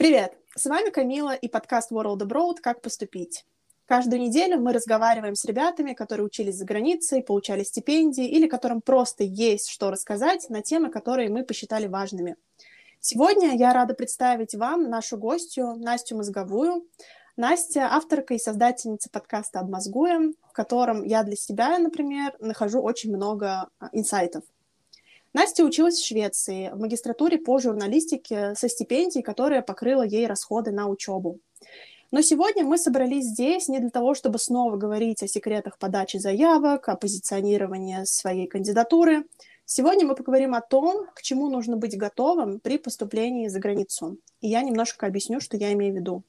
Привет! С вами Камила и подкаст World Abroad «Как поступить». Каждую неделю мы разговариваем с ребятами, которые учились за границей, получали стипендии или которым просто есть что рассказать на темы, которые мы посчитали важными. Сегодня я рада представить вам нашу гостью Настю Мозговую. Настя — авторка и создательница подкаста «Обмозгуем», в котором я для себя, например, нахожу очень много а, инсайтов. Настя училась в Швеции в магистратуре по журналистике со стипендией, которая покрыла ей расходы на учебу. Но сегодня мы собрались здесь не для того, чтобы снова говорить о секретах подачи заявок, о позиционировании своей кандидатуры. Сегодня мы поговорим о том, к чему нужно быть готовым при поступлении за границу. И я немножко объясню, что я имею в виду.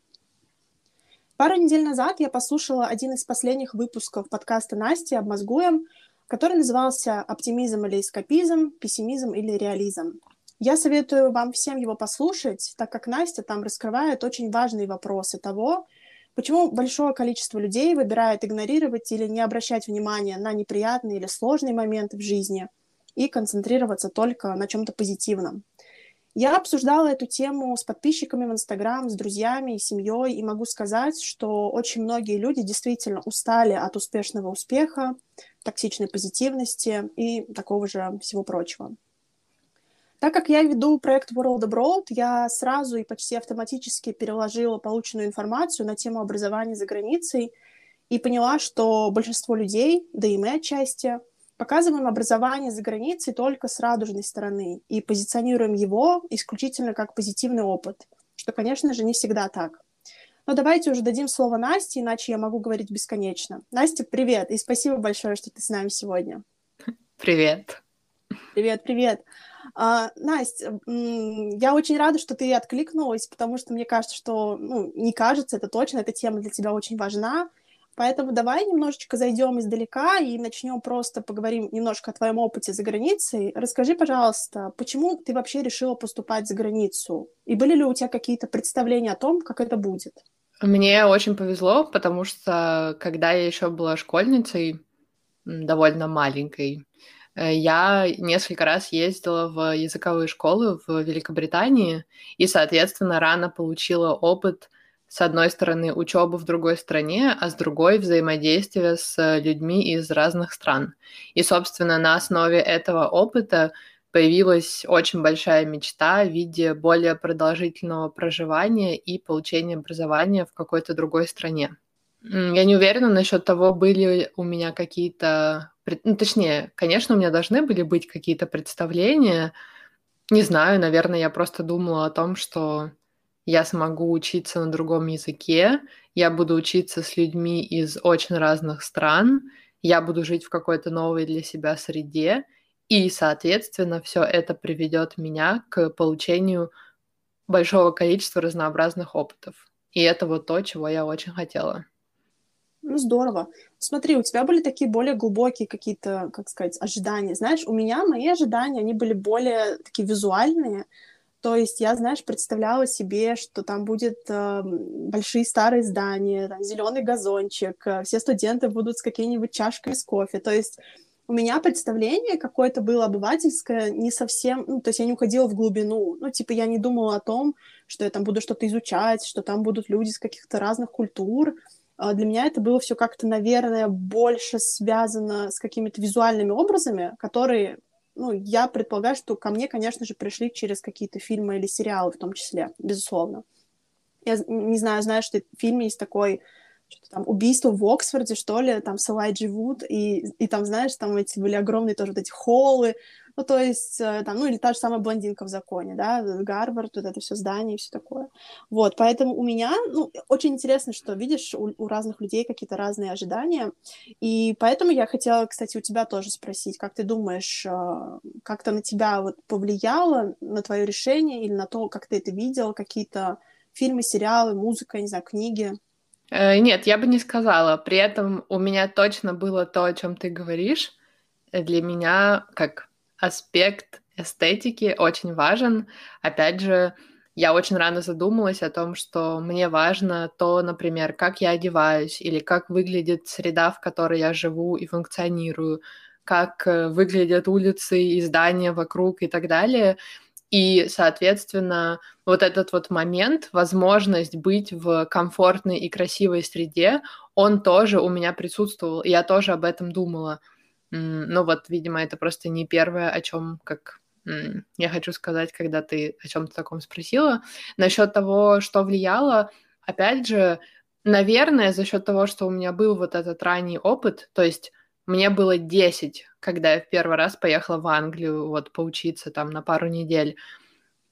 Пару недель назад я послушала один из последних выпусков подкаста Насти «Обмозгуем», который назывался «Оптимизм или эскапизм, пессимизм или реализм». Я советую вам всем его послушать, так как Настя там раскрывает очень важные вопросы того, почему большое количество людей выбирает игнорировать или не обращать внимания на неприятные или сложные моменты в жизни и концентрироваться только на чем-то позитивном. Я обсуждала эту тему с подписчиками в Инстаграм, с друзьями и семьей, и могу сказать, что очень многие люди действительно устали от успешного успеха, токсичной позитивности и такого же всего прочего. Так как я веду проект World Abroad, я сразу и почти автоматически переложила полученную информацию на тему образования за границей и поняла, что большинство людей, да и мы отчасти, показываем образование за границей только с радужной стороны и позиционируем его исключительно как позитивный опыт, что, конечно же, не всегда так. Но давайте уже дадим слово Насте, иначе я могу говорить бесконечно. Настя, привет, и спасибо большое, что ты с нами сегодня. Привет. Привет, привет. А, Настя, я очень рада, что ты откликнулась, потому что мне кажется, что, ну, не кажется, это точно, эта тема для тебя очень важна. Поэтому давай немножечко зайдем издалека и начнем просто поговорим немножко о твоем опыте за границей. Расскажи, пожалуйста, почему ты вообще решила поступать за границу? И были ли у тебя какие-то представления о том, как это будет? Мне очень повезло, потому что когда я еще была школьницей, довольно маленькой, Э, я несколько раз ездила в языковые школы в Великобритании и, соответственно, рано получила опыт с одной стороны учебы в другой стране, а с другой взаимодействие с людьми из разных стран. И, собственно, на основе этого опыта появилась очень большая мечта в виде более продолжительного проживания и получения образования в какой-то другой стране. Я не уверена насчет того, были у меня какие-то ну, точнее, конечно, у меня должны были быть какие-то представления. Не знаю, наверное, я просто думала о том, что я смогу учиться на другом языке, я буду учиться с людьми из очень разных стран, я буду жить в какой-то новой для себя среде, и, соответственно, все это приведет меня к получению большого количества разнообразных опытов. И это вот то, чего я очень хотела. Ну, здорово. Смотри, у тебя были такие более глубокие какие-то, как сказать, ожидания. Знаешь, у меня мои ожидания, они были более такие визуальные. То есть я, знаешь, представляла себе, что там будет э, большие старые здания, там зеленый газончик, э, все студенты будут с какими-нибудь чашками с кофе. То есть у меня представление какое-то было обывательское, не совсем, ну, то есть я не уходила в глубину. Ну, типа, я не думала о том, что я там буду что-то изучать, что там будут люди с каких-то разных культур. А для меня это было все как-то, наверное, больше связано с какими-то визуальными образами, которые, ну, я предполагаю, что ко мне, конечно же, пришли через какие-то фильмы или сериалы в том числе, безусловно. Я не знаю, знаешь, что в фильме есть такой что там убийство в Оксфорде, что ли, там с Элайджи Вуд, и, и там, знаешь, там эти были огромные тоже вот эти холлы, ну, то есть, э, там, ну, или та же самая блондинка в законе, да, Гарвард, вот это все здание и все такое. Вот, поэтому у меня, ну, очень интересно, что, видишь, у, у разных людей какие-то разные ожидания, и поэтому я хотела, кстати, у тебя тоже спросить, как ты думаешь, э, как-то на тебя вот повлияло, на твое решение или на то, как ты это видел, какие-то фильмы, сериалы, музыка, не знаю, книги? Э, нет, я бы не сказала. При этом у меня точно было то, о чем ты говоришь. Для меня, как аспект эстетики очень важен. Опять же, я очень рано задумалась о том, что мне важно то, например, как я одеваюсь или как выглядит среда, в которой я живу и функционирую, как э, выглядят улицы и здания вокруг и так далее. И, соответственно, вот этот вот момент, возможность быть в комфортной и красивой среде, он тоже у меня присутствовал, и я тоже об этом думала. Ну вот, видимо, это просто не первое, о чем как я хочу сказать, когда ты о чем-то таком спросила. Насчет того, что влияло, опять же, наверное, за счет того, что у меня был вот этот ранний опыт, то есть мне было 10, когда я в первый раз поехала в Англию вот поучиться там на пару недель.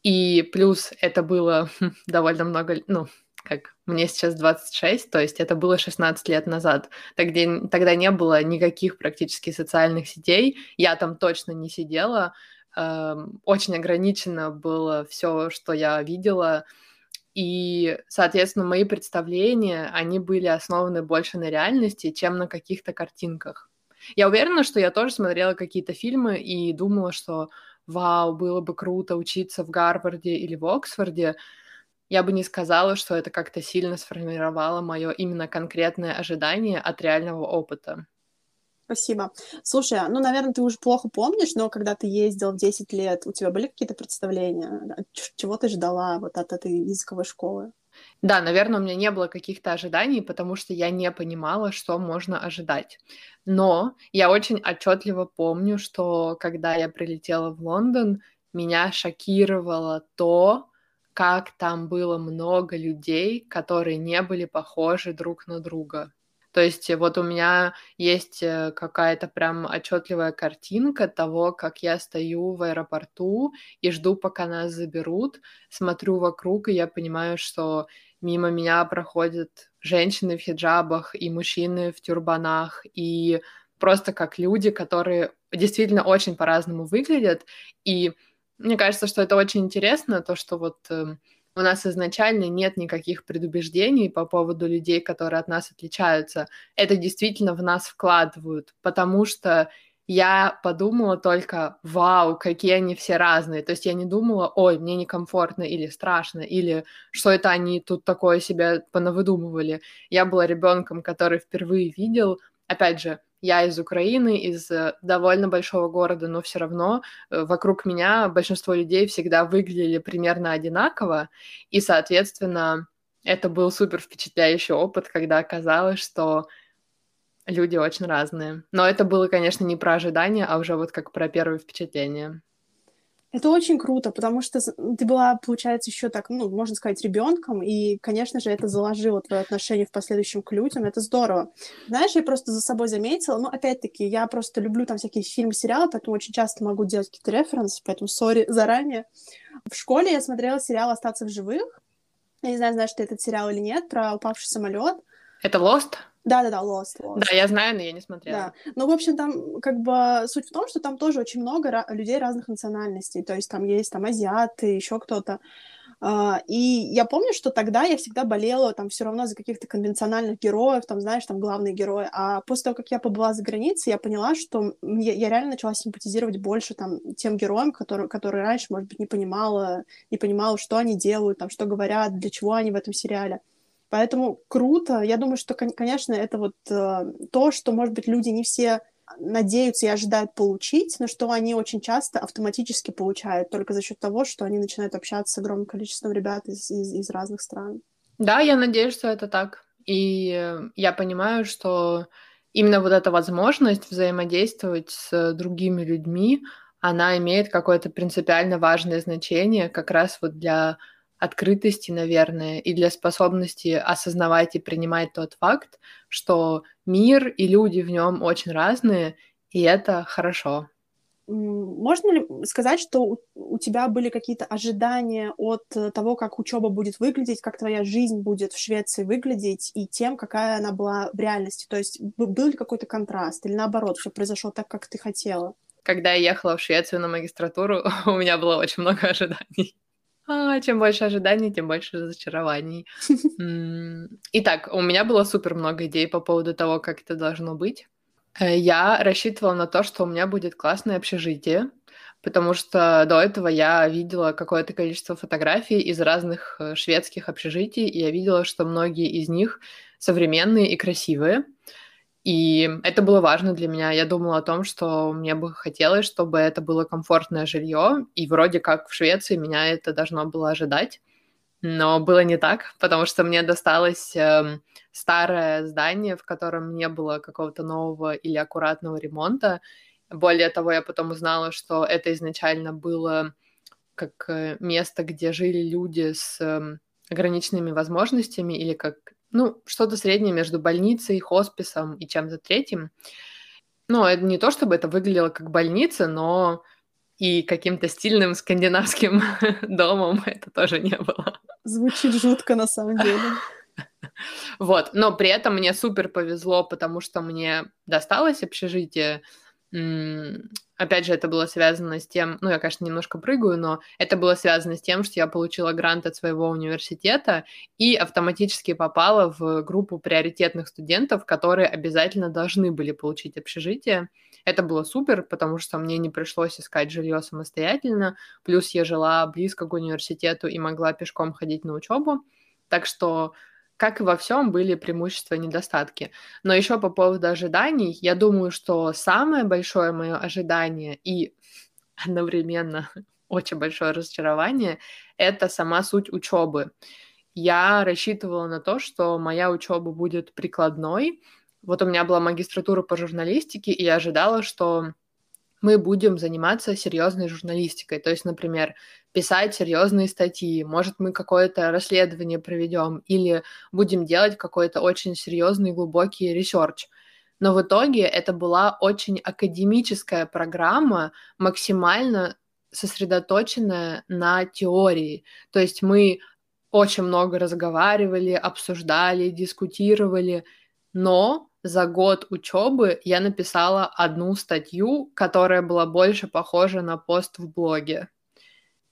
И плюс это было довольно много, ну, как мне сейчас 26, то есть это было 16 лет назад. Тогда, тогда не было никаких практически социальных сетей, я там точно не сидела, эм, очень ограничено было все, что я видела, и, соответственно, мои представления, они были основаны больше на реальности, чем на каких-то картинках. Я уверена, что я тоже смотрела какие-то фильмы и думала, что вау, было бы круто учиться в Гарварде или в Оксфорде. Я бы не сказала, что это как-то сильно сформировало мое именно конкретное ожидание от реального опыта. Спасибо. Слушай, ну, наверное, ты уже плохо помнишь, но когда ты ездил в 10 лет, у тебя были какие-то представления? Чего ты ждала вот от этой языковой школы? Да, наверное, у меня не было каких-то ожиданий, потому что я не понимала, что можно ожидать. Но я очень отчетливо помню, что когда я прилетела в Лондон, меня шокировало то, как там было много людей, которые не были похожи друг на друга. То есть вот у меня есть э, какая-то прям отчетливая картинка того, как я стою в аэропорту и жду, пока нас заберут, смотрю вокруг, и я понимаю, что мимо меня проходят женщины в хиджабах и мужчины в тюрбанах, и просто как люди, которые действительно очень по-разному выглядят. И мне кажется, что это очень интересно, то, что вот эм, у нас изначально нет никаких предубеждений по поводу людей, которые от нас отличаются. Это действительно в нас вкладывают, потому что я подумала только, вау, какие они все разные. То есть я не думала, ой, мне некомфортно или страшно, или что это они тут такое себя понавыдумывали. Я была ребенком, который впервые видел, опять же, я из Украины, из э, довольно большого города, но все равно э, вокруг меня большинство людей всегда выглядели примерно одинаково, и, соответственно, это был супер впечатляющий опыт, когда оказалось, что люди очень разные. Но это было, конечно, не про ожидания, а уже вот как про первое впечатление. Это очень круто, потому что ты была, получается, еще так, ну, можно сказать, ребенком, и, конечно же, это заложило твое отношение в последующем к людям. Это здорово. Знаешь, я просто за собой заметила, ну, опять-таки, я просто люблю там всякие фильмы, сериалы, поэтому очень часто могу делать какие-то референсы, поэтому сори заранее. В школе я смотрела сериал «Остаться в живых». Я не знаю, знаешь ты этот сериал или нет, про упавший самолет. Это Lost? Да-да-да, Lost, Lost. Да, я знаю, но я не смотрела. Да. Ну, в общем, там как бы суть в том, что там тоже очень много людей разных национальностей. То есть там есть там азиаты, еще кто-то. Uh, и я помню, что тогда я всегда болела там все равно за каких-то конвенциональных героев, там, знаешь, там главные герои. А после того, как я побыла за границей, я поняла, что я, я реально начала симпатизировать больше там тем героям, которые, которые раньше, может быть, не понимала, не понимала, что они делают, там, что говорят, для чего они в этом сериале. Поэтому круто. Я думаю, что, конечно, это вот э, то, что, может быть, люди не все надеются и ожидают получить, но что они очень часто автоматически получают только за счет того, что они начинают общаться с огромным количеством ребят из, из, из разных стран. Да, я надеюсь, что это так. И я понимаю, что именно вот эта возможность взаимодействовать с другими людьми, она имеет какое-то принципиально важное значение как раз вот для открытости, наверное, и для способности осознавать и принимать тот факт, что мир и люди в нем очень разные, и это хорошо. Можно ли сказать, что у тебя были какие-то ожидания от того, как учеба будет выглядеть, как твоя жизнь будет в Швеции выглядеть, и тем, какая она была в реальности? То есть был ли какой-то контраст, или наоборот, все произошло так, как ты хотела? Когда я ехала в Швецию на магистратуру, у меня было очень много ожиданий. А, чем больше ожиданий, тем больше разочарований. Итак, у меня было супер много идей по поводу того, как это должно быть. Э, я рассчитывала на то, что у меня будет классное общежитие, потому что до этого я видела какое-то количество фотографий из разных э, шведских общежитий, и я видела, что многие из них современные и красивые. И это было важно для меня. Я думала о том, что мне бы хотелось, чтобы это было комфортное жилье, и вроде как в Швеции меня это должно было ожидать. Но было не так, потому что мне досталось э, старое здание, в котором не было какого-то нового или аккуратного ремонта. Более того, я потом узнала, что это изначально было как э, место, где жили люди с э, ограниченными возможностями или как, ну, что-то среднее между больницей, хосписом и чем-то третьим. Ну, это не то, чтобы это выглядело как больница, но и каким-то стильным скандинавским домом это тоже не было. Звучит жутко на самом деле. Вот, но при этом мне супер повезло, потому что мне досталось общежитие. Опять же, это было связано с тем, ну, я, конечно, немножко прыгаю, но это было связано с тем, что я получила грант от своего университета и автоматически попала в группу приоритетных студентов, которые обязательно должны были получить общежитие. Это было супер, потому что мне не пришлось искать жилье самостоятельно, плюс я жила близко к университету и могла пешком ходить на учебу. Так что как и во всем, были преимущества и недостатки. Но еще по поводу ожиданий, я думаю, что самое большое мое ожидание и одновременно очень большое разочарование — это сама суть учебы. Я рассчитывала на то, что моя учеба будет прикладной. Вот у меня была магистратура по журналистике, и я ожидала, что мы будем заниматься серьезной журналистикой. То есть, например, писать серьезные статьи, может, мы какое-то расследование проведем или будем делать какой-то очень серьезный глубокий research. Но в итоге это была очень академическая программа, максимально сосредоточенная на теории. То есть мы очень много разговаривали, обсуждали, дискутировали, но за год учебы я написала одну статью, которая была больше похожа на пост в блоге.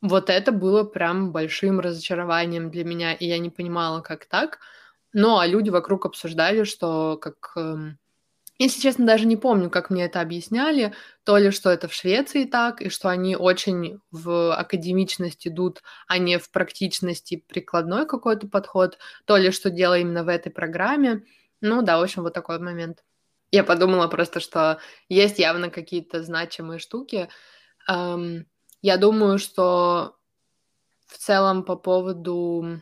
Вот это было прям большим разочарованием для меня, и я не понимала, как так. Ну, а люди вокруг обсуждали, что как... Эм, если честно, даже не помню, как мне это объясняли, то ли что это в Швеции так, и что они очень в академичность идут, а не в практичности прикладной какой-то подход, то ли что дело именно в этой программе. Ну да, в общем, вот такой момент. Я подумала просто, что есть явно какие-то значимые штуки. Эм, я думаю, что в целом по поводу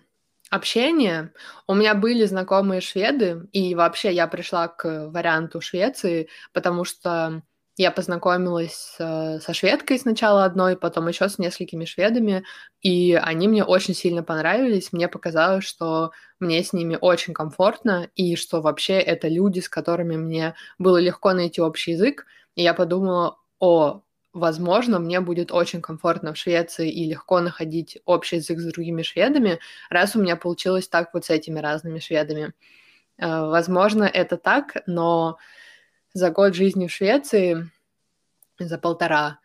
общения у меня были знакомые шведы, и вообще я пришла к варианту Швеции, потому что я познакомилась с, со шведкой сначала одной, потом еще с несколькими шведами, и они мне очень сильно понравились. Мне показалось, что мне с ними очень комфортно, и что вообще это люди, с которыми мне было легко найти общий язык. И я подумала, о, возможно, мне будет очень комфортно в Швеции и легко находить общий язык с другими шведами, раз у меня получилось так вот с этими разными шведами. Э, возможно, это так, но за год жизни в Швеции, за полтора,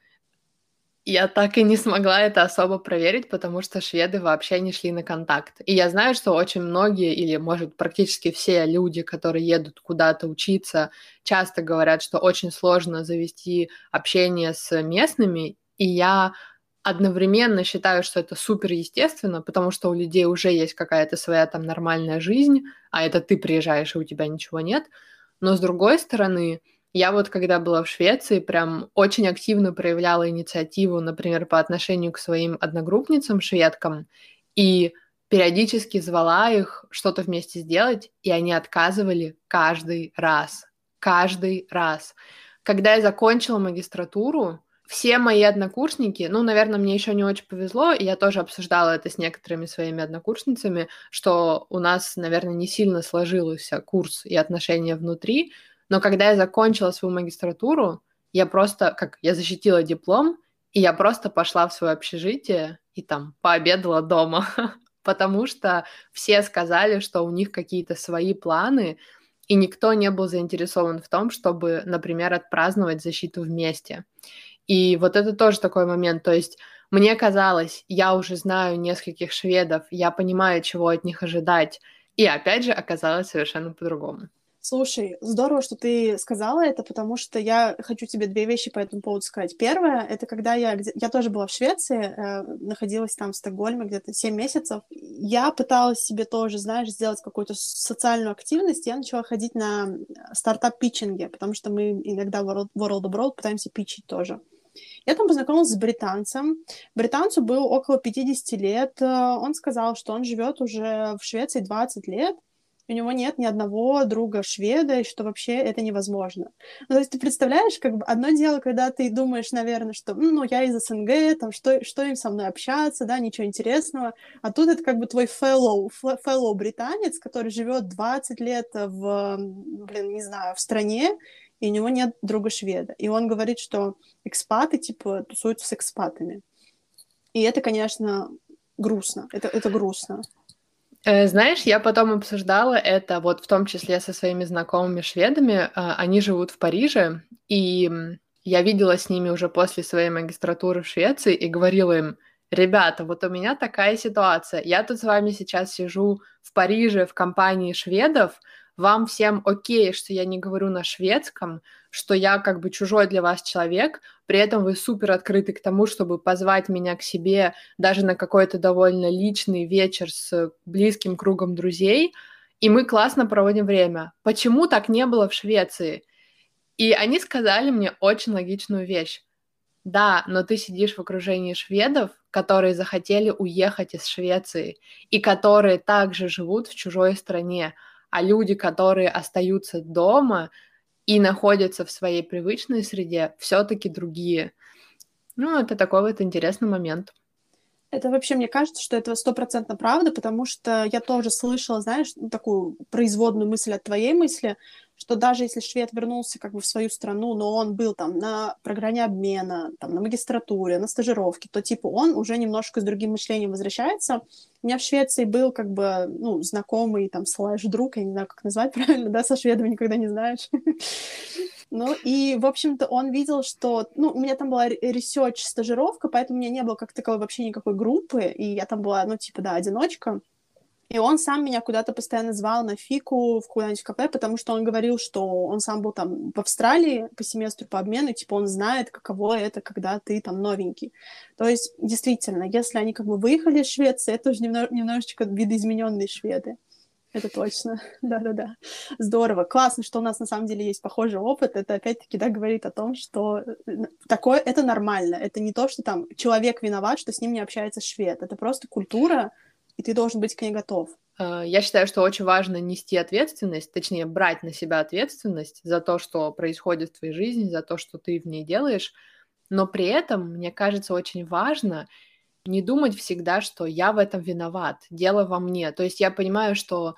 я так и не смогла это особо проверить, потому что шведы вообще не шли на контакт. И я знаю, что очень многие, или, может, практически все люди, которые едут куда-то учиться, часто говорят, что очень сложно завести общение с местными. И я одновременно считаю, что это супер естественно, потому что у людей уже есть какая-то своя там нормальная жизнь, а это ты приезжаешь, и у тебя ничего нет – но с другой стороны, я вот когда была в Швеции, прям очень активно проявляла инициативу, например, по отношению к своим одногруппницам шведкам, и периодически звала их что-то вместе сделать, и они отказывали каждый раз. Каждый раз. Когда я закончила магистратуру, все мои однокурсники, ну, наверное, мне еще не очень повезло, и я тоже обсуждала это с некоторыми своими однокурсницами, что у нас, наверное, не сильно сложился курс и отношения внутри, но когда я закончила свою магистратуру, я просто, как, я защитила диплом, и я просто пошла в свое общежитие и там пообедала дома, потому что все сказали, что у них какие-то свои планы, и никто не был заинтересован в том, чтобы, например, отпраздновать защиту вместе. И вот это тоже такой момент. То есть мне казалось, я уже знаю нескольких шведов, я понимаю, чего от них ожидать. И опять же оказалось совершенно по-другому. Слушай, здорово, что ты сказала это, потому что я хочу тебе две вещи по этому поводу сказать. Первое, это когда я... Я тоже была в Швеции, э, находилась там в Стокгольме где-то 7 месяцев. Я пыталась себе тоже, знаешь, сделать какую-то социальную активность. Я начала ходить на стартап-питчинге, потому что мы иногда в World, World of World пытаемся питчить тоже. Я там познакомилась с британцем. Британцу был около 50 лет. Э, он сказал, что он живет уже в Швеции 20 лет, у него нет ни одного друга шведа, и что вообще это невозможно. Ну, то есть ты представляешь, как бы одно дело, когда ты думаешь, наверное, что ну, я из СНГ, там, что, что им со мной общаться, да, ничего интересного, а тут это как бы твой fellow, fellow британец, который живет 20 лет в, блин, не знаю, в стране, и у него нет друга шведа. И он говорит, что экспаты, типа, тусуются с экспатами. И это, конечно, грустно. Это, это грустно. Э, знаешь, я потом обсуждала это вот в том числе со своими знакомыми шведами. А, они живут в Париже, и я видела с ними уже после своей магистратуры в Швеции и говорила им, ребята, вот у меня такая ситуация. Я тут с вами сейчас сижу в Париже в компании шведов, вам всем окей, что я не говорю на шведском, что я как бы чужой для вас человек, при этом вы супер открыты к тому, чтобы позвать меня к себе даже на какой-то довольно личный вечер с близким кругом друзей, и мы классно проводим время. Почему так не было в Швеции? И они сказали мне очень логичную вещь. Да, но ты сидишь в окружении шведов, которые захотели уехать из Швеции и которые также живут в чужой стране а люди, которые остаются дома и находятся в своей привычной среде, все-таки другие. Ну, это такой вот интересный момент. Это вообще, мне кажется, что это стопроцентно правда, потому что я тоже слышала, знаешь, такую производную мысль от твоей мысли, что даже если швед вернулся как бы в свою страну, но он был там на программе обмена, там на магистратуре, на стажировке, то типа он уже немножко с другим мышлением возвращается. У меня в Швеции был как бы, ну, знакомый там слэш друг, я не знаю, как назвать правильно, да, со шведом никогда не знаешь. Ну, и, в общем-то, он видел, что... Ну, у меня там была research стажировка, поэтому у меня не было как таковой вообще никакой группы, и я там была, ну, типа, да, одиночка. И он сам меня куда-то постоянно звал на фику в куда-нибудь кафе, потому что он говорил, что он сам был там в Австралии по семестру по обмену, типа он знает, каково это, когда ты там новенький. То есть, действительно, если они как бы выехали из Швеции, это уже немного, немножечко видоизмененные шведы. Это точно. Да-да-да. Здорово. Классно, что у нас на самом деле есть похожий опыт. Это опять-таки, да, говорит о том, что э, такое, это нормально. Это не то, что там человек виноват, что с ним не общается швед. Это просто культура, и ты должен быть к ней готов. А, я считаю, что очень важно нести ответственность, точнее, брать на себя ответственность за то, что происходит в твоей жизни, за то, что ты в ней делаешь, но при этом, мне кажется, очень важно не думать всегда, что я в этом виноват, дело во мне. То есть я понимаю, что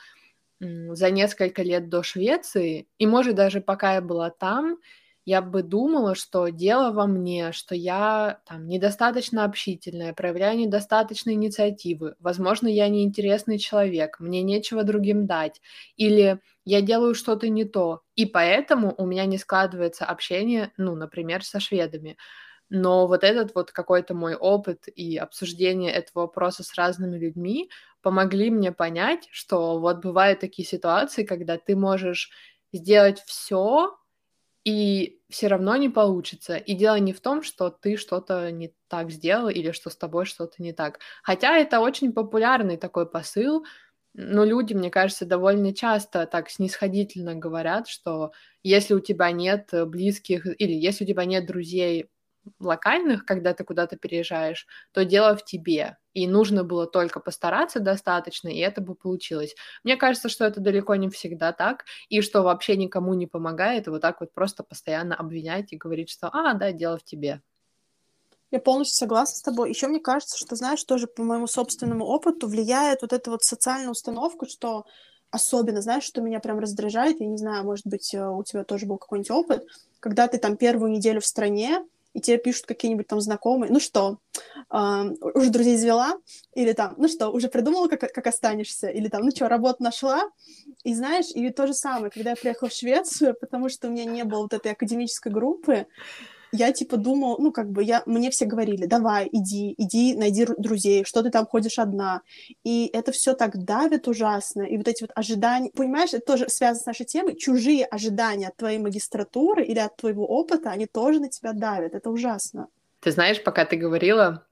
за несколько лет до Швеции, и может даже пока я была там, я бы думала, что дело во мне, что я там недостаточно общительная, проявляю недостаточно инициативы, возможно, я неинтересный человек, мне нечего другим дать, или я делаю что-то не то, и поэтому у меня не складывается общение, ну, например, со шведами. Но вот этот вот какой-то мой опыт и обсуждение этого вопроса с разными людьми помогли мне понять, что вот бывают такие ситуации, когда ты можешь сделать все, и все равно не получится. И дело не в том, что ты что-то не так сделал или что с тобой что-то не так. Хотя это очень популярный такой посыл, но люди, мне кажется, довольно часто так снисходительно говорят, что если у тебя нет близких или если у тебя нет друзей локальных, когда ты куда-то переезжаешь, то дело в тебе. И нужно было только постараться достаточно, и это бы получилось. Мне кажется, что это далеко не всегда так, и что вообще никому не помогает вот так вот просто постоянно обвинять и говорить, что «а, да, дело в тебе». Я полностью согласна с тобой. Еще мне кажется, что, знаешь, тоже по моему собственному опыту влияет вот эта вот социальная установка, что особенно, знаешь, что меня прям раздражает, я не знаю, может быть, э, у тебя тоже был какой-нибудь опыт, когда ты там первую неделю в стране, и тебе пишут какие-нибудь там знакомые, ну что, э, уже друзей извела, или там, ну что, уже придумала, как, как останешься, или там, ну что, работу нашла, и знаешь, и то же самое, когда я приехала в Швецию, потому что у меня не было вот этой академической группы, я типа думала, ну как бы я, мне все говорили, давай, иди, иди, найди друзей, что ты там ходишь одна. И это все так давит ужасно. И вот эти вот ожидания, понимаешь, это тоже связано с нашей темой, чужие ожидания от твоей магистратуры или от твоего опыта, они тоже на тебя давят. Это ужасно. Ты знаешь, пока ты говорила,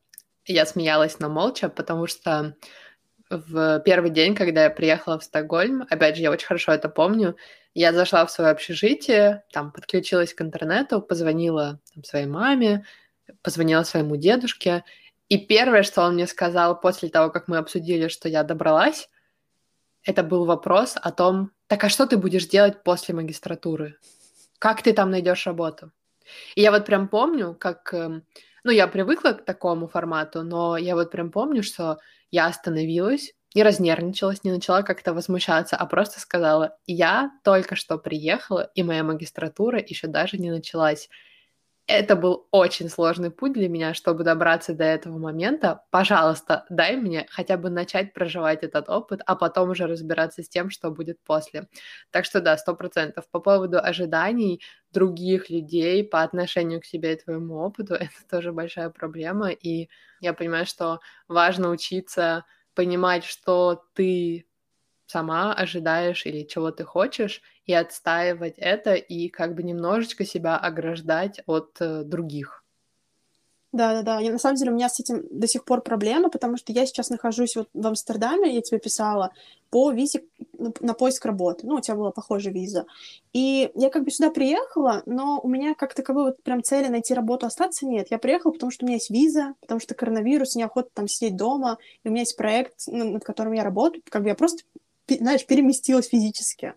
я смеялась, но молча, потому что в первый день, когда я приехала в Стокгольм, опять же, я очень хорошо это помню, я зашла в свое общежитие, там подключилась к интернету, позвонила там, своей маме, позвонила своему дедушке, и первое, что он мне сказал после того, как мы обсудили, что я добралась, это был вопрос о том, так а что ты будешь делать после магистратуры? Как ты там найдешь работу? И я вот прям помню, как... Эм, ну, я привыкла к такому формату, но я вот прям помню, что я остановилась, не разнервничалась, не начала как-то возмущаться, а просто сказала, я только что приехала, и моя магистратура еще даже не началась. Это был очень сложный путь для меня, чтобы добраться до этого момента. Пожалуйста, дай мне хотя бы начать проживать этот опыт, а потом уже разбираться с тем, что будет после. Так что да, сто процентов. По поводу ожиданий других людей по отношению к себе и твоему опыту, это тоже большая проблема. И я понимаю, что важно учиться понимать, что ты сама ожидаешь или чего ты хочешь, и отстаивать это, и как бы немножечко себя ограждать от э, других. Да, да, да. Я, на самом деле у меня с этим до сих пор проблема, потому что я сейчас нахожусь вот в Амстердаме, я тебе писала, по визе на поиск работы. Ну, у тебя была похожая виза. И я как бы сюда приехала, но у меня как таковой вот прям цели найти работу, остаться нет. Я приехала, потому что у меня есть виза, потому что коронавирус, неохота там сидеть дома, и у меня есть проект, ну, над которым я работаю. Как бы я просто, знаешь, переместилась физически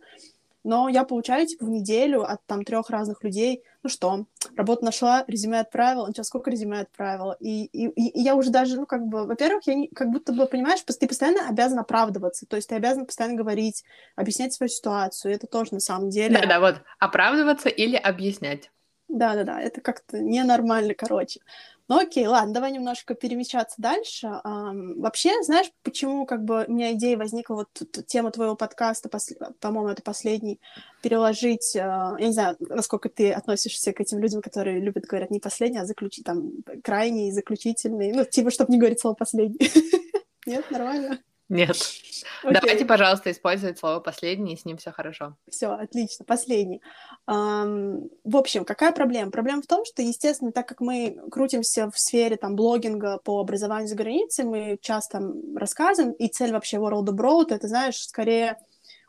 но я получаю, типа, в неделю от там трех разных людей, ну что, работу нашла, резюме отправила, ну что, сколько резюме отправила, и, и, и я уже даже, ну, как бы, во-первых, я не, как будто бы, понимаешь, ты постоянно обязан оправдываться, то есть ты обязан постоянно говорить, объяснять свою ситуацию, это тоже на самом деле... Да-да, вот, оправдываться или объяснять. Да-да-да, это как-то ненормально, короче. Ну окей, ладно, давай немножко перемещаться дальше. Um, вообще, знаешь, почему как бы у меня идея возникла, вот тема твоего подкаста, пос... по-моему, это последний, переложить, uh, я не знаю, насколько ты относишься к этим людям, которые любят говорить не последний, а заключить, там, крайний, заключительный, ну, типа, чтобы не говорить слово последний. Нет, нормально? Нет. Okay. Давайте, пожалуйста, использовать слово последний, и с ним все хорошо. Все, отлично, последний. Um, в общем, какая проблема? Проблема в том, что, естественно, так как мы крутимся в сфере там блогинга по образованию за границей, мы часто рассказываем, и цель вообще World Abroad, это, знаешь, скорее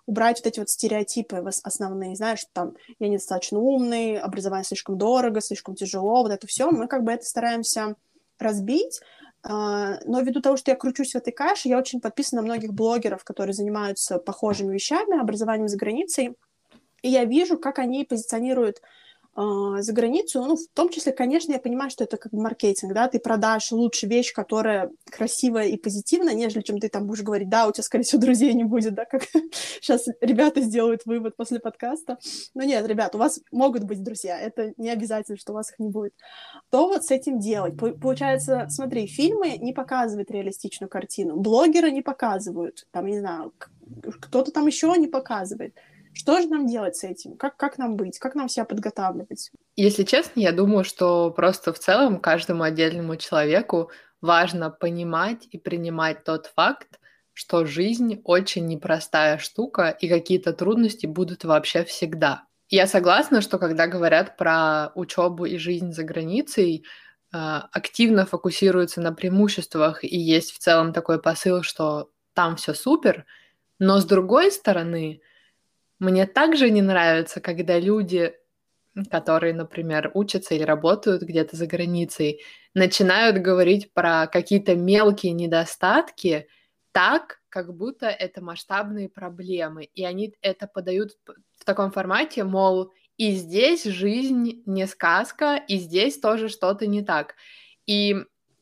убрать вот эти вот стереотипы основные, знаешь, там, я недостаточно умный, образование слишком дорого, слишком тяжело, вот это все, мы как бы это стараемся разбить, но ввиду того, что я кручусь в этой каше, я очень подписана на многих блогеров, которые занимаются похожими вещами, образованием за границей, и я вижу, как они позиционируют а, за границу, ну, в том числе, конечно, я понимаю, что это как бы маркетинг, да, ты продашь лучше вещь, которая красивая и позитивная, нежели чем ты там будешь говорить, да, у тебя, скорее всего, друзей не будет, да, как сейчас ребята сделают вывод после подкаста. Но нет, ребят, у вас могут быть друзья, это не обязательно, что у вас их не будет. То вот с этим делать? Получается, смотри, фильмы не показывают реалистичную картину, блогеры не показывают, там, не знаю, кто-то там еще не показывает. Что же нам делать с этим? Как, как нам быть? Как нам себя подготавливать? Если честно, я думаю, что просто в целом каждому отдельному человеку важно понимать и принимать тот факт, что жизнь очень непростая штука, и какие-то трудности будут вообще всегда. Я согласна, что когда говорят про учебу и жизнь за границей, э, активно фокусируются на преимуществах, и есть в целом такой посыл, что там все супер, но с другой стороны, мне также не нравится, когда люди, которые, например, учатся или работают где-то за границей, начинают говорить про какие-то мелкие недостатки так, как будто это масштабные проблемы. И они это подают в таком формате, мол, и здесь жизнь не сказка, и здесь тоже что-то не так. И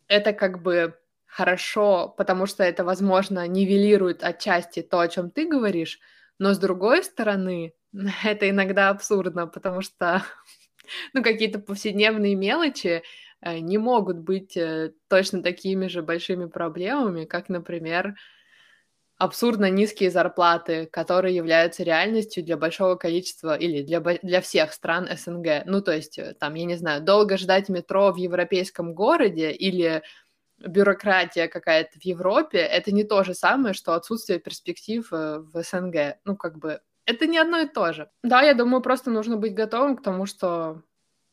это как бы хорошо, потому что это, возможно, нивелирует отчасти то, о чем ты говоришь, но с другой стороны, это иногда абсурдно, потому что ну, какие-то повседневные мелочи э, не могут быть э, точно такими же большими проблемами, как, например, абсурдно низкие зарплаты, которые являются реальностью для большого количества или для, для всех стран СНГ. Ну, то есть, э, там, я не знаю, долго ждать метро в европейском городе или бюрократия какая-то в Европе, это не то же самое, что отсутствие перспектив э, в СНГ. Ну, как бы, это не одно и то же. Да, я думаю, просто нужно быть готовым к тому, что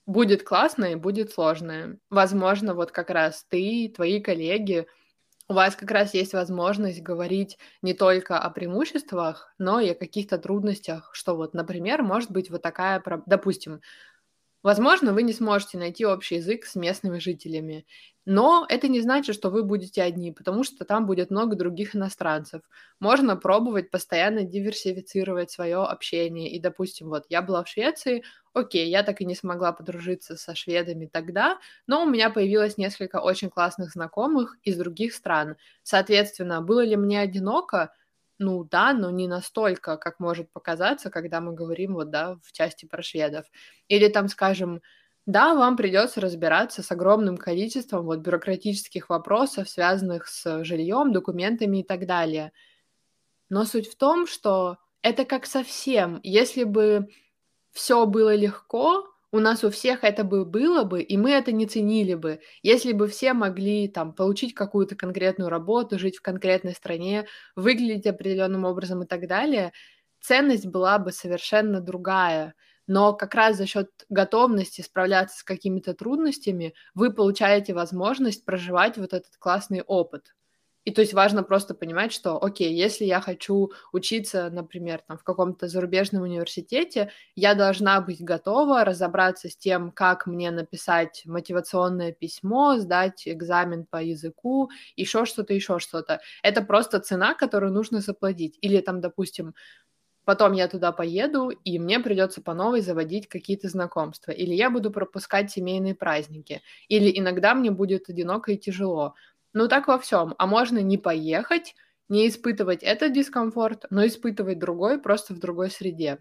будет классно и будет сложно. Возможно, вот как раз ты, твои коллеги, у вас как раз есть возможность говорить не только о преимуществах, но и о каких-то трудностях, что вот, например, может быть вот такая, допустим, Возможно, вы не сможете найти общий язык с местными жителями, но это не значит, что вы будете одни, потому что там будет много других иностранцев. Можно пробовать постоянно диверсифицировать свое общение. И, допустим, вот я была в Швеции, окей, я так и не смогла подружиться со шведами тогда, но у меня появилось несколько очень классных знакомых из других стран. Соответственно, было ли мне одиноко? Ну да, но не настолько, как может показаться, когда мы говорим вот, да, в части про шведов. Или там, скажем, да, вам придется разбираться с огромным количеством вот бюрократических вопросов, связанных с жильем, документами и так далее. Но суть в том, что это как совсем. Если бы все было легко, у нас у всех это бы было бы, и мы это не ценили бы. Если бы все могли там получить какую-то конкретную работу, жить в конкретной стране, выглядеть определенным образом и так далее, ценность была бы совершенно другая. Но как раз за счет готовности справляться с какими-то трудностями вы получаете возможность проживать вот этот классный опыт. И то есть важно просто понимать, что, окей, если я хочу учиться, например, там, в каком-то зарубежном университете, я должна быть готова разобраться с тем, как мне написать мотивационное письмо, сдать экзамен по языку, еще что-то, еще что-то. Это просто цена, которую нужно заплатить. Или там, допустим, потом я туда поеду, и мне придется по новой заводить какие-то знакомства, или я буду пропускать семейные праздники, или иногда мне будет одиноко и тяжело. Ну так во всем. А можно не поехать, не испытывать этот дискомфорт, но испытывать другой просто в другой среде.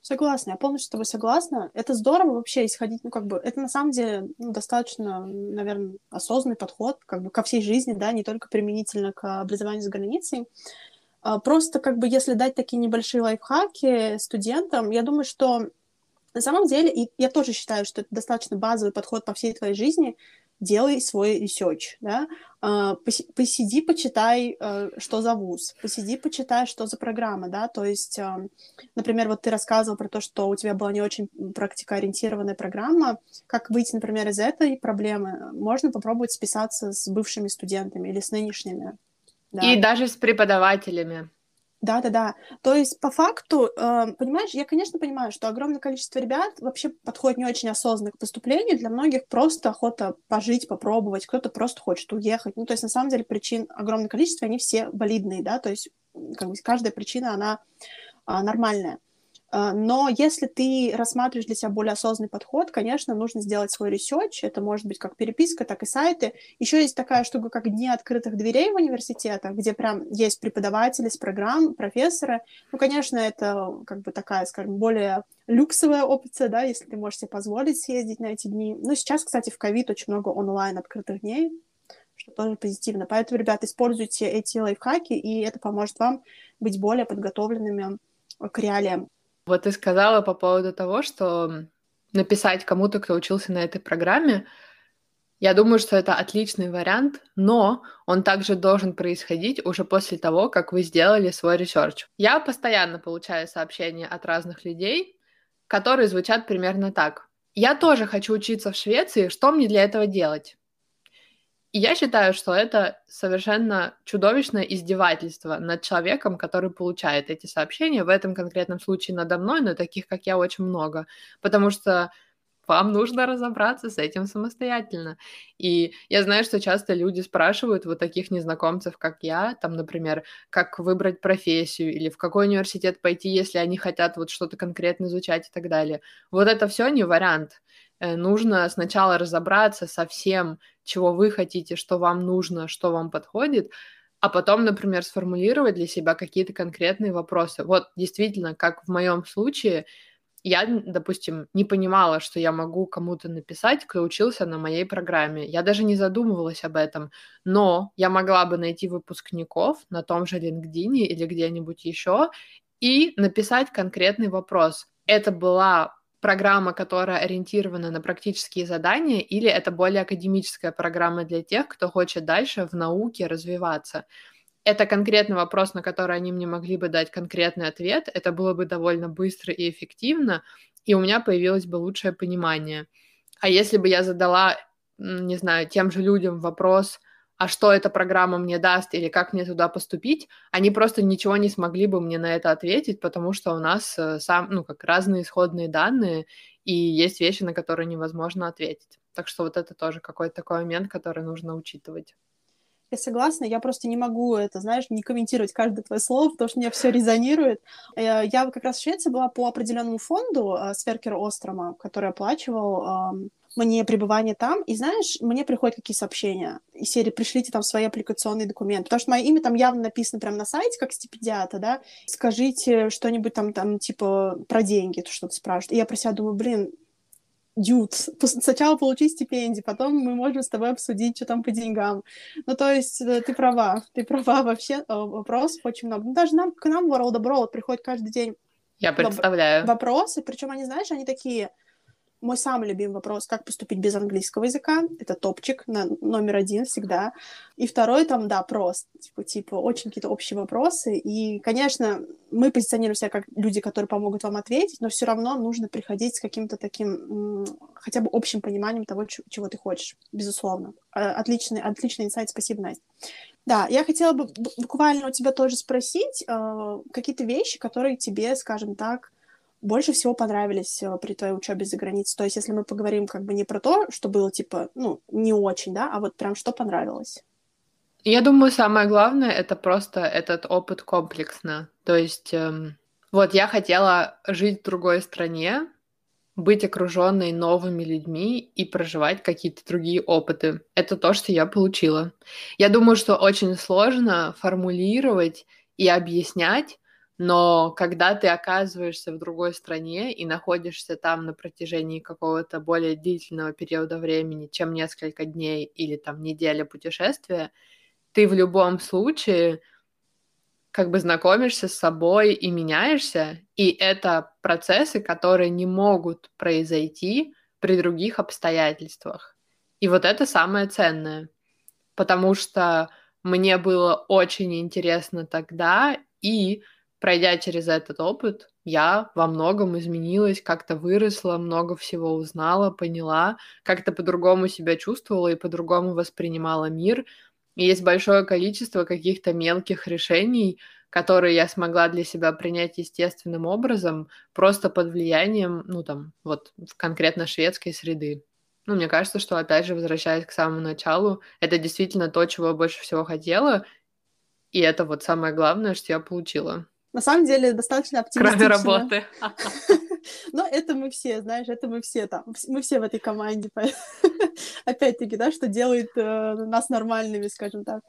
Согласна, я полностью с тобой согласна. Это здорово вообще исходить, ну, как бы, это на самом деле ну, достаточно, наверное, осознанный подход, как бы, ко всей жизни, да, не только применительно к образованию за границей. А, просто, как бы, если дать такие небольшие лайфхаки студентам, я думаю, что на самом деле, и я тоже считаю, что это достаточно базовый подход по всей твоей жизни, делай свой research, да, uh, посиди, почитай, uh, что за вуз, посиди, почитай, что за программа, да, то есть, uh, например, вот ты рассказывал про то, что у тебя была не очень практикоориентированная программа, как выйти, например, из этой проблемы, можно попробовать списаться с бывшими студентами или с нынешними. Да. И даже с преподавателями. Да, да, да. То есть, по факту, э, понимаешь, я, конечно, понимаю, что огромное количество ребят вообще подходит не очень осознанно к поступлению. Для многих просто охота пожить, попробовать, кто-то просто хочет уехать. Ну, то есть, на самом деле, причин огромное количество, они все валидные, да, то есть, как бы каждая причина, она э, нормальная. А, но если ты рассматриваешь для себя более осознанный подход, конечно, нужно сделать свой research. Это может быть как переписка, так и сайты. Еще есть такая штука, как дни открытых дверей в университетах, где прям есть преподаватели с программ, профессоры. Ну, конечно, это как бы такая, скажем, более люксовая опция, да, если ты можешь себе позволить съездить на эти дни. Ну, сейчас, кстати, в ковид очень много онлайн открытых дней, что тоже позитивно. Поэтому, ребята, используйте эти лайфхаки, и это поможет вам быть более подготовленными к реалиям. Вот ты сказала по поводу того, что написать кому-то, кто учился на этой программе, я думаю, что это отличный вариант, но он также должен происходить уже после того, как вы сделали свой research. Я постоянно получаю сообщения от разных людей, которые звучат примерно так. Я тоже хочу учиться в Швеции, что мне для этого делать? И я считаю, что это совершенно чудовищное издевательство над человеком, который получает эти сообщения. В этом конкретном случае надо мной, но таких, как я, очень много. Потому что вам нужно разобраться с этим самостоятельно. И я знаю, что часто люди спрашивают вот таких незнакомцев, как я, там, например, как выбрать профессию или в какой университет пойти, если они хотят вот что-то конкретно изучать и так далее. Вот это все не вариант. Э, нужно сначала разобраться со всем, чего вы хотите, что вам нужно, что вам подходит, а потом, например, сформулировать для себя какие-то конкретные вопросы. Вот действительно, как в моем случае, я, допустим, не понимала, что я могу кому-то написать, кто учился на моей программе. Я даже не задумывалась об этом. Но я могла бы найти выпускников на том же LinkedIn или где-нибудь еще и написать конкретный вопрос. Это была программа, которая ориентирована на практические задания, или это более академическая программа для тех, кто хочет дальше в науке развиваться это конкретный вопрос, на который они мне могли бы дать конкретный ответ, это было бы довольно быстро и эффективно, и у меня появилось бы лучшее понимание. А если бы я задала, не знаю, тем же людям вопрос, а что эта программа мне даст или как мне туда поступить, они просто ничего не смогли бы мне на это ответить, потому что у нас э, сам, ну, как разные исходные данные, и есть вещи, на которые невозможно ответить. Так что вот это тоже какой-то такой момент, который нужно учитывать. Я согласна, я просто не могу это, знаешь, не комментировать каждое твое слово, потому что мне все резонирует. Э, я как раз в Швеции была по определенному фонду э, Сверкер Острома, который оплачивал мне пребывание там, и знаешь, мне приходят какие сообщения из серии «пришлите там свои аппликационные документы», потому что мое имя там явно написано прямо на сайте, как стипендиата, да, скажите что-нибудь там, там, типа, про деньги, то что-то спрашивают. И я про себя думаю, блин, дюд, сначала получи стипендию, потом мы можем с тобой обсудить, что там по деньгам. Ну, то есть э, ты права, ты права вообще, э, вопросов очень много. Ну, даже нам, к нам в World of Brawl приходит каждый день я представляю. Вопросы, причем они, знаешь, они такие, мой самый любимый вопрос, как поступить без английского языка. Это топчик на номер один всегда. И второй там, да, просто, типа, типа, очень какие-то общие вопросы. И, конечно, мы позиционируем себя как люди, которые помогут вам ответить, но все равно нужно приходить с каким-то таким, хотя бы общим пониманием того, чего ты хочешь, безусловно. А, отличный, отличный инсайт, спасибо, Настя. Да, я хотела бы буквально у тебя тоже спросить э, какие-то вещи, которые тебе, скажем так, больше всего понравились э, при твоей учебе за границей? То есть, если мы поговорим как бы не про то, что было, типа, ну, не очень, да, а вот прям что понравилось? Я думаю, самое главное это просто этот опыт комплексно. То есть, эм, вот я хотела жить в другой стране, быть окруженной новыми людьми и проживать какие-то другие опыты. Это то, что я получила. Я думаю, что очень сложно формулировать и объяснять, но когда ты оказываешься в другой стране и находишься там на протяжении какого-то более длительного периода времени, чем несколько дней или там неделя путешествия, ты в любом случае как бы знакомишься с собой и меняешься, и это процессы, которые не могут произойти при других обстоятельствах. И вот это самое ценное, потому что мне было очень интересно тогда, и пройдя через этот опыт, я во многом изменилась, как-то выросла, много всего узнала, поняла, как-то по-другому себя чувствовала и по-другому воспринимала мир. И есть большое количество каких-то мелких решений, которые я смогла для себя принять естественным образом, просто под влиянием, ну там, вот конкретно шведской среды. Ну, мне кажется, что, опять же, возвращаясь к самому началу, это действительно то, чего я больше всего хотела, и это вот самое главное, что я получила. На самом деле достаточно оптимистично. Кроме работы. Но это мы все, знаешь, это мы все там, мы все в этой команде. Опять-таки, да, что делает э, нас нормальными, скажем так.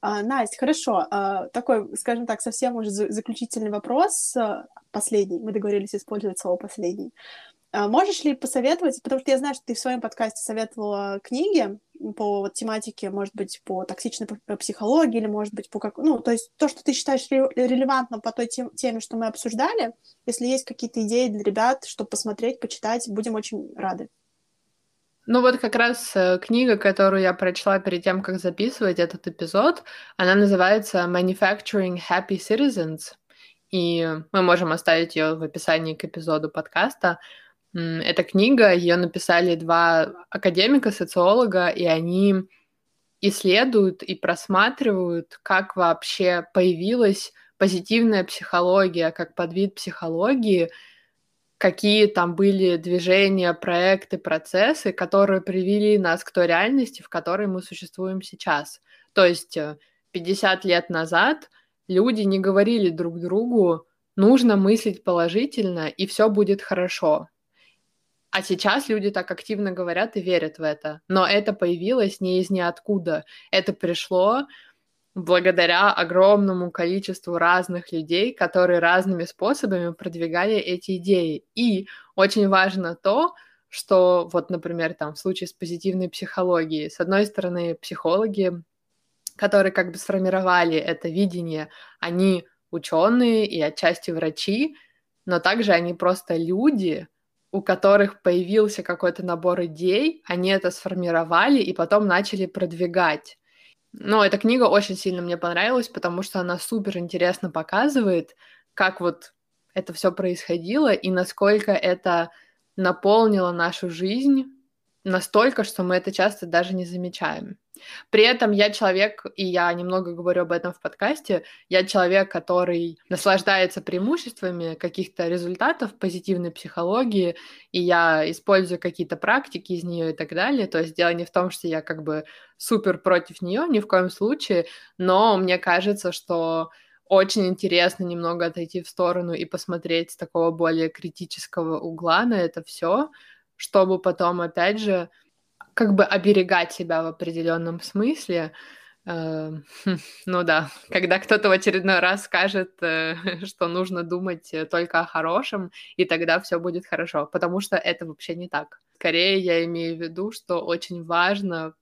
А, Настя, хорошо. А, такой, скажем так, совсем уже заключительный вопрос. Э, последний. Мы договорились использовать слово «последний». А можешь ли посоветовать, потому что я знаю, что ты в своем подкасте советовала книги по вот, тематике, может быть, по токсичной психологии или, может быть, по как... Ну, то есть то, что ты считаешь релевантным по той теме, что мы обсуждали, если есть какие-то идеи для ребят, чтобы посмотреть, почитать, будем очень рады. Ну вот как раз э, книга, которую я прочла перед тем, как записывать этот эпизод, она называется Manufacturing Happy Citizens, и мы можем оставить ее в описании к эпизоду подкаста. Эта книга, ее написали два академика, социолога, и они исследуют и просматривают, как вообще появилась позитивная психология как подвид психологии, какие там были движения, проекты, процессы, которые привели нас к той реальности, в которой мы существуем сейчас. То есть 50 э, лет назад люди не говорили друг другу, нужно мыслить положительно, и все будет хорошо. А сейчас люди так активно говорят и верят в это. Но это появилось не из ниоткуда. Это пришло благодаря огромному количеству разных людей, которые разными способами продвигали эти идеи. И очень важно то, что вот, например, там в случае с позитивной психологией, с одной стороны, психологи, которые как бы сформировали это видение, они ученые и отчасти врачи, но также они просто люди, у которых появился какой-то набор идей, они это сформировали и потом начали продвигать. Но эта книга очень сильно мне понравилась, потому что она супер интересно показывает, как вот это все происходило и насколько это наполнило нашу жизнь настолько, что мы это часто даже не замечаем. При этом я человек, и я немного говорю об этом в подкасте, я человек, который наслаждается преимуществами каких-то результатов позитивной психологии, и я использую какие-то практики из нее и так далее. То есть дело не в том, что я как бы супер против нее, ни в коем случае, но мне кажется, что очень интересно немного отойти в сторону и посмотреть с такого более критического угла на это все, чтобы потом, опять же, как бы оберегать себя в определенном смысле. Э, хм, ну да, когда кто-то в очередной раз скажет, э, что нужно думать только о хорошем, и тогда все будет хорошо, потому что это вообще не так. Скорее я имею в виду, что очень важно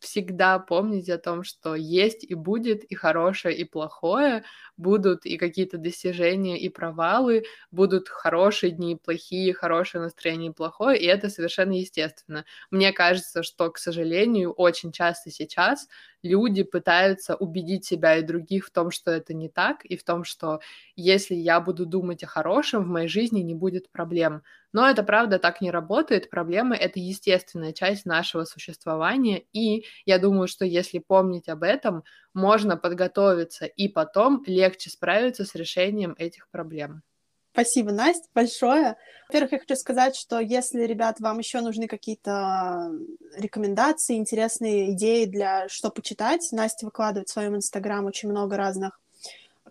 всегда помнить о том, что есть и будет и хорошее, и плохое, будут и какие-то достижения, и провалы, будут хорошие дни плохие, хорошее настроение плохое, и это совершенно естественно. Мне кажется, что, к сожалению, очень часто сейчас люди пытаются убедить себя и других в том, что это не так, и в том, что если я буду думать о хорошем, в моей жизни не будет проблем. Но это правда так не работает. Проблемы — это естественная часть нашего существования, и я думаю, что если помнить об этом, можно подготовиться и потом легче справиться с решением этих проблем. Спасибо, Настя, большое. Во-первых, я хочу сказать, что если, ребят, вам еще нужны какие-то рекомендации, интересные идеи для что почитать, Настя выкладывает в своем инстаграм очень много разных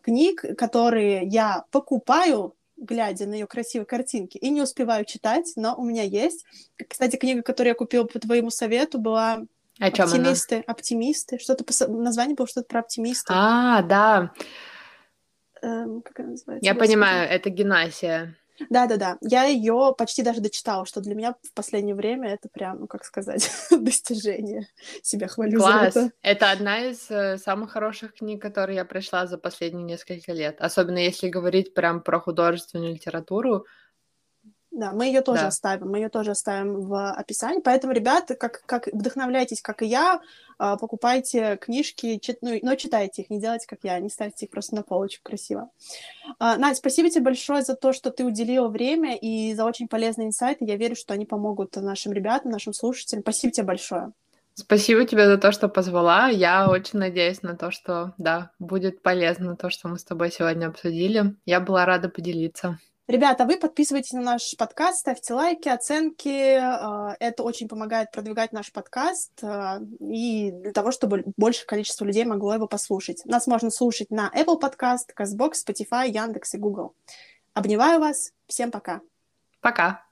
книг, которые я покупаю, глядя на ее красивые картинки, и не успеваю читать, но у меня есть. Кстати, книга, которую я купила по твоему совету, была о чем оптимисты, она? оптимисты, что-то по название было что-то про оптимистов. А, да. Эм, как она называется? Я понимаю, это Генасия. Да-да-да, я ее почти даже дочитала, что для меня в последнее время это прям, ну как сказать, достижение. Себя хвалю Класс. за это. Это одна из э, самых хороших книг, которые я прочла за последние несколько лет. Особенно если говорить прям про художественную литературу. Да, мы ее тоже Да. оставим, мы ее тоже оставим в описании. Поэтому, ребята, как, как вдохновляйтесь, как и я, а, покупайте книжки, чит- ну, но читайте их, не делайте, как я, не ставьте их просто на полочку красиво. А, Надь, спасибо тебе большое за то, что ты уделила время и за очень полезные инсайты. Я верю, что они помогут нашим ребятам, нашим слушателям. Спасибо тебе большое. Спасибо тебе за то, что позвала. Я очень надеюсь на то, что, да, будет полезно то, что мы с тобой сегодня обсудили. Я была рада поделиться. Ребята, вы подписывайтесь на наш подкаст, ставьте лайки, оценки. а, Это очень помогает продвигать наш подкаст а, и для того, чтобы большее количество людей могло его послушать. Нас можно слушать на Apple Podcast, CastBox, Spotify, Яндекс и Google. Обнимаю вас. Всем пока. Пока.